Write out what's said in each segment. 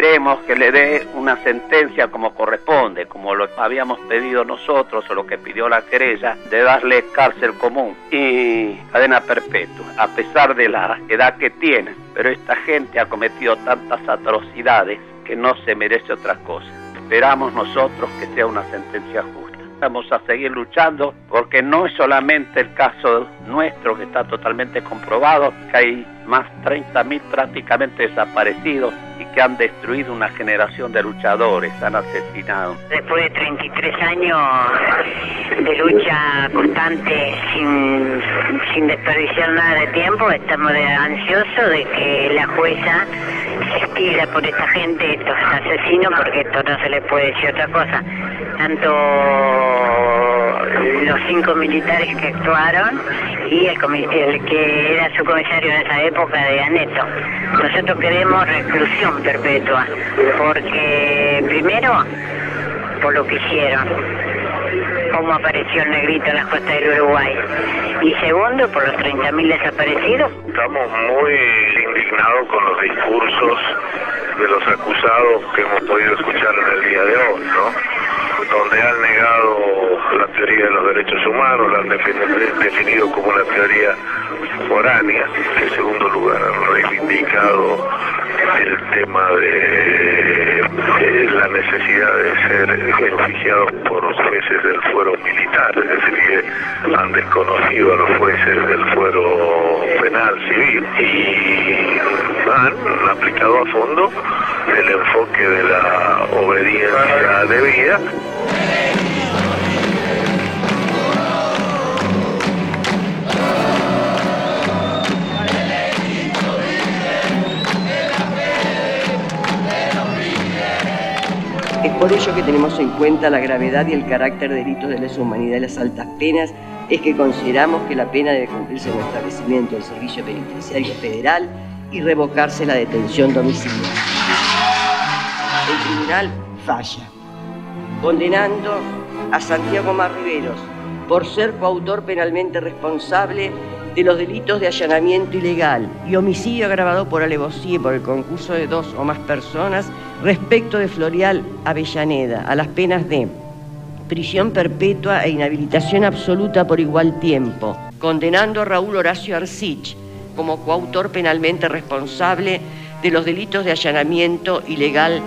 esperemos que le dé una sentencia como corresponde, como lo habíamos pedido nosotros o lo que pidió la querella, de darle cárcel común y cadena perpetua, a pesar de la edad que tiene. Pero esta gente ha cometido tantas atrocidades que no se merece otra cosa. Esperamos nosotros que sea una sentencia justa vamos a seguir luchando porque no es solamente el caso nuestro que está totalmente comprobado, que hay más 30.000 prácticamente desaparecidos y que han destruido una generación de luchadores, han asesinado. Después de 33 años de lucha constante sin, sin desperdiciar nada de tiempo, estamos ansiosos de que la jueza por esta gente, estos asesinos, porque esto no se les puede decir otra cosa tanto los cinco militares que actuaron y el, que era su comisario en esa época de Aneto. Nosotros queremos reclusión perpetua, porque primero, por lo que hicieron, cómo apareció el negrito en las costas del Uruguay, y segundo, por los 30.000 desaparecidos. Estamos muy indignados con los discursos de los acusados que hemos podido escuchar en el día de hoy, ¿no? donde han negado la teoría de los derechos humanos, la han definido como una teoría foránea, en segundo lugar han reivindicado el tema de, la necesidad de ser oficiados por los jueces del fuero militar, es decir, que han desconocido a los jueces del fuero penal civil y han aplicado a fondo el enfoque de la obediencia debida Es por ello que tenemos en cuenta la gravedad y el carácter de delitos de lesa humanidad y las altas penas, es que consideramos que la pena debe cumplirse en el establecimiento del Servicio Penitenciario Federal y revocarse la detención domiciliaria. El tribunal falla, condenando a Santiago Marriveros por ser coautor penalmente responsable de los delitos de allanamiento ilegal y homicidio agravado por alevosía por el concurso de dos o más personas respecto de Florial Avellaneda a las penas de prisión perpetua e inhabilitación absoluta por igual tiempo, condenando a Raúl Horacio Arcich como coautor penalmente responsable de los delitos de allanamiento ilegal,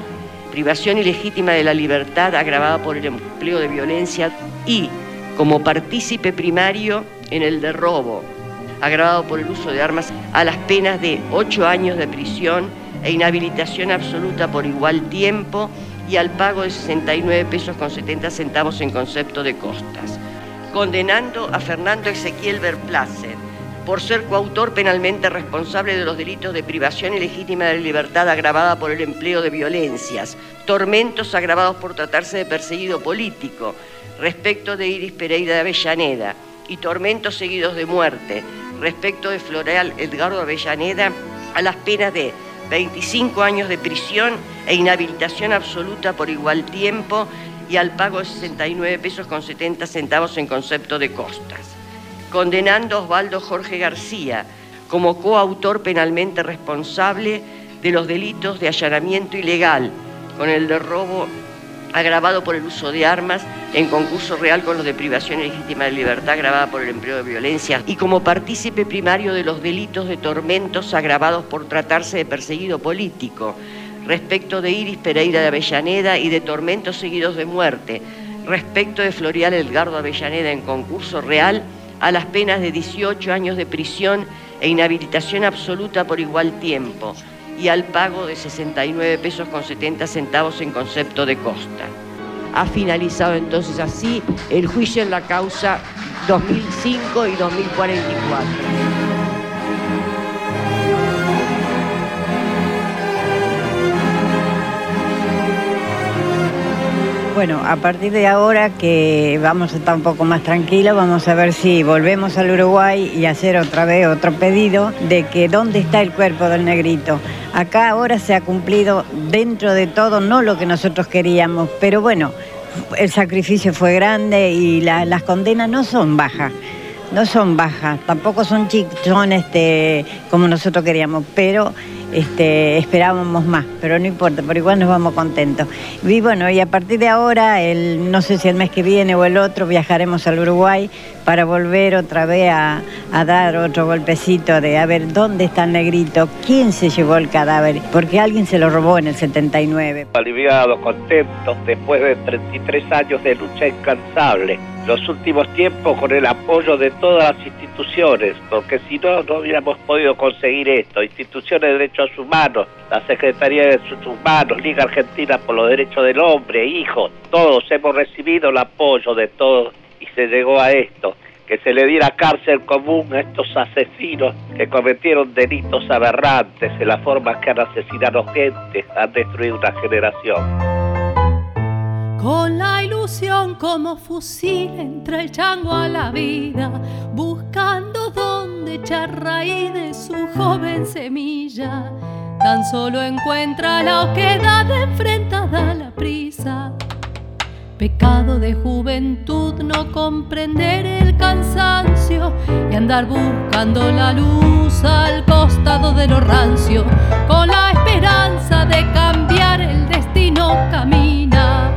privación ilegítima de la libertad agravada por el empleo de violencia y como partícipe primario en el de robo, agravado por el uso de armas a las penas de ocho años de prisión e inhabilitación absoluta por igual tiempo y al pago de 69 pesos con 70 centavos en concepto de costas. Condenando a Fernando Ezequiel Verplacer por ser coautor penalmente responsable de los delitos de privación ilegítima de libertad agravada por el empleo de violencias, tormentos agravados por tratarse de perseguido político, respecto de Iris Pereira de Avellaneda, y tormentos seguidos de muerte, respecto de Floreal Edgardo Avellaneda a las penas de 25 años de prisión e inhabilitación absoluta por igual tiempo y al pago de 69 pesos con 70 centavos en concepto de costas. Condenando a Osvaldo Jorge García como coautor penalmente responsable de los delitos de allanamiento ilegal con el de robo agravado por el uso de armas en concurso real con los de privación ilegítima de libertad agravada por el empleo de violencia y como partícipe primario de los delitos de tormentos agravados por tratarse de perseguido político, respecto de Iris Pereira de Avellaneda y de tormentos seguidos de muerte, respecto de Florial Edgardo Avellaneda en concurso real a las penas de 18 años de prisión e inhabilitación absoluta por igual tiempo y al pago de 69 pesos con 70 centavos en concepto de costa. Ha finalizado entonces así el juicio en la causa 2005 y 2044. Bueno, a partir de ahora que vamos a estar un poco más tranquilos, vamos a ver si volvemos al Uruguay y hacer otra vez otro pedido de que dónde está el cuerpo del negrito. Acá ahora se ha cumplido dentro de todo, no lo que nosotros queríamos, pero bueno, el sacrificio fue grande y las condenas no son bajas no son bajas, tampoco son, son como nosotros queríamos, pero este, esperábamos más, pero no importa, por igual nos vamos contentos. Y bueno, y a partir de ahora, no sé si el mes que viene o el otro, viajaremos al Uruguay para volver otra vez a, dar otro golpecito de a ver dónde está el negrito, quién se llevó el cadáver, porque alguien se lo robó en el 79. Aliviado, contento, después de 33 años de lucha incansable los últimos tiempos con el apoyo de todas las instituciones, porque si no, no hubiéramos podido conseguir esto. Instituciones de Derechos Humanos, la Secretaría de Derechos Humanos, Liga Argentina por los Derechos del Hombre, hijos, todos hemos recibido el apoyo de todos se llegó a esto. Que se le diera cárcel común a estos asesinos que cometieron delitos aberrantes en la forma que han asesinado gente, han destruido una generación con la ilusión como fusil entra el chango a la vida, buscando dónde echar raíz de su joven semilla. Tan solo encuentra la oquedad enfrentada a la prisa. Pecado de juventud no comprender el cansancio y andar buscando la luz al costado de lo rancio, con la esperanza de cambiar el destino camina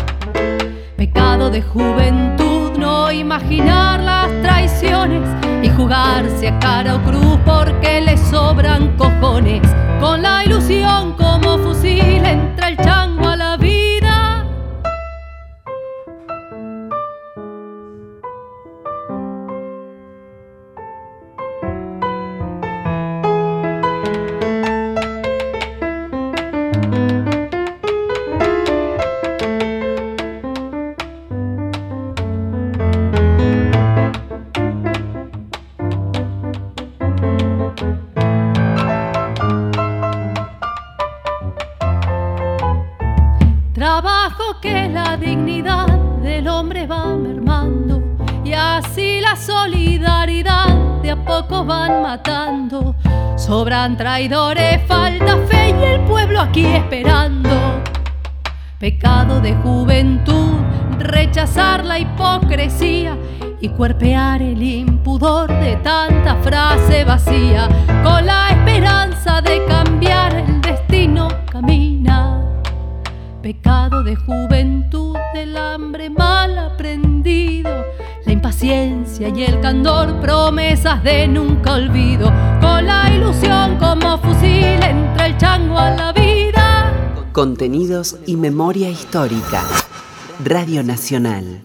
Pecado de juventud no imaginar las traiciones y jugarse a cara o cruz porque le sobran cojones. Con la ilusión como fusil entra el chango a la Sobran traidores, falta fe y el pueblo aquí esperando. Pecado de juventud, rechazar la hipocresía y cuerpear el impudor de tanta frase vacía. Con la esperanza de cambiar el destino camina. Pecado de juventud, del hambre mal aprendido paciencia y el candor, promesas de nunca olvido, con la ilusión como fusil entre el chango a la vida. Contenidos y memoria histórica. Radio Nacional.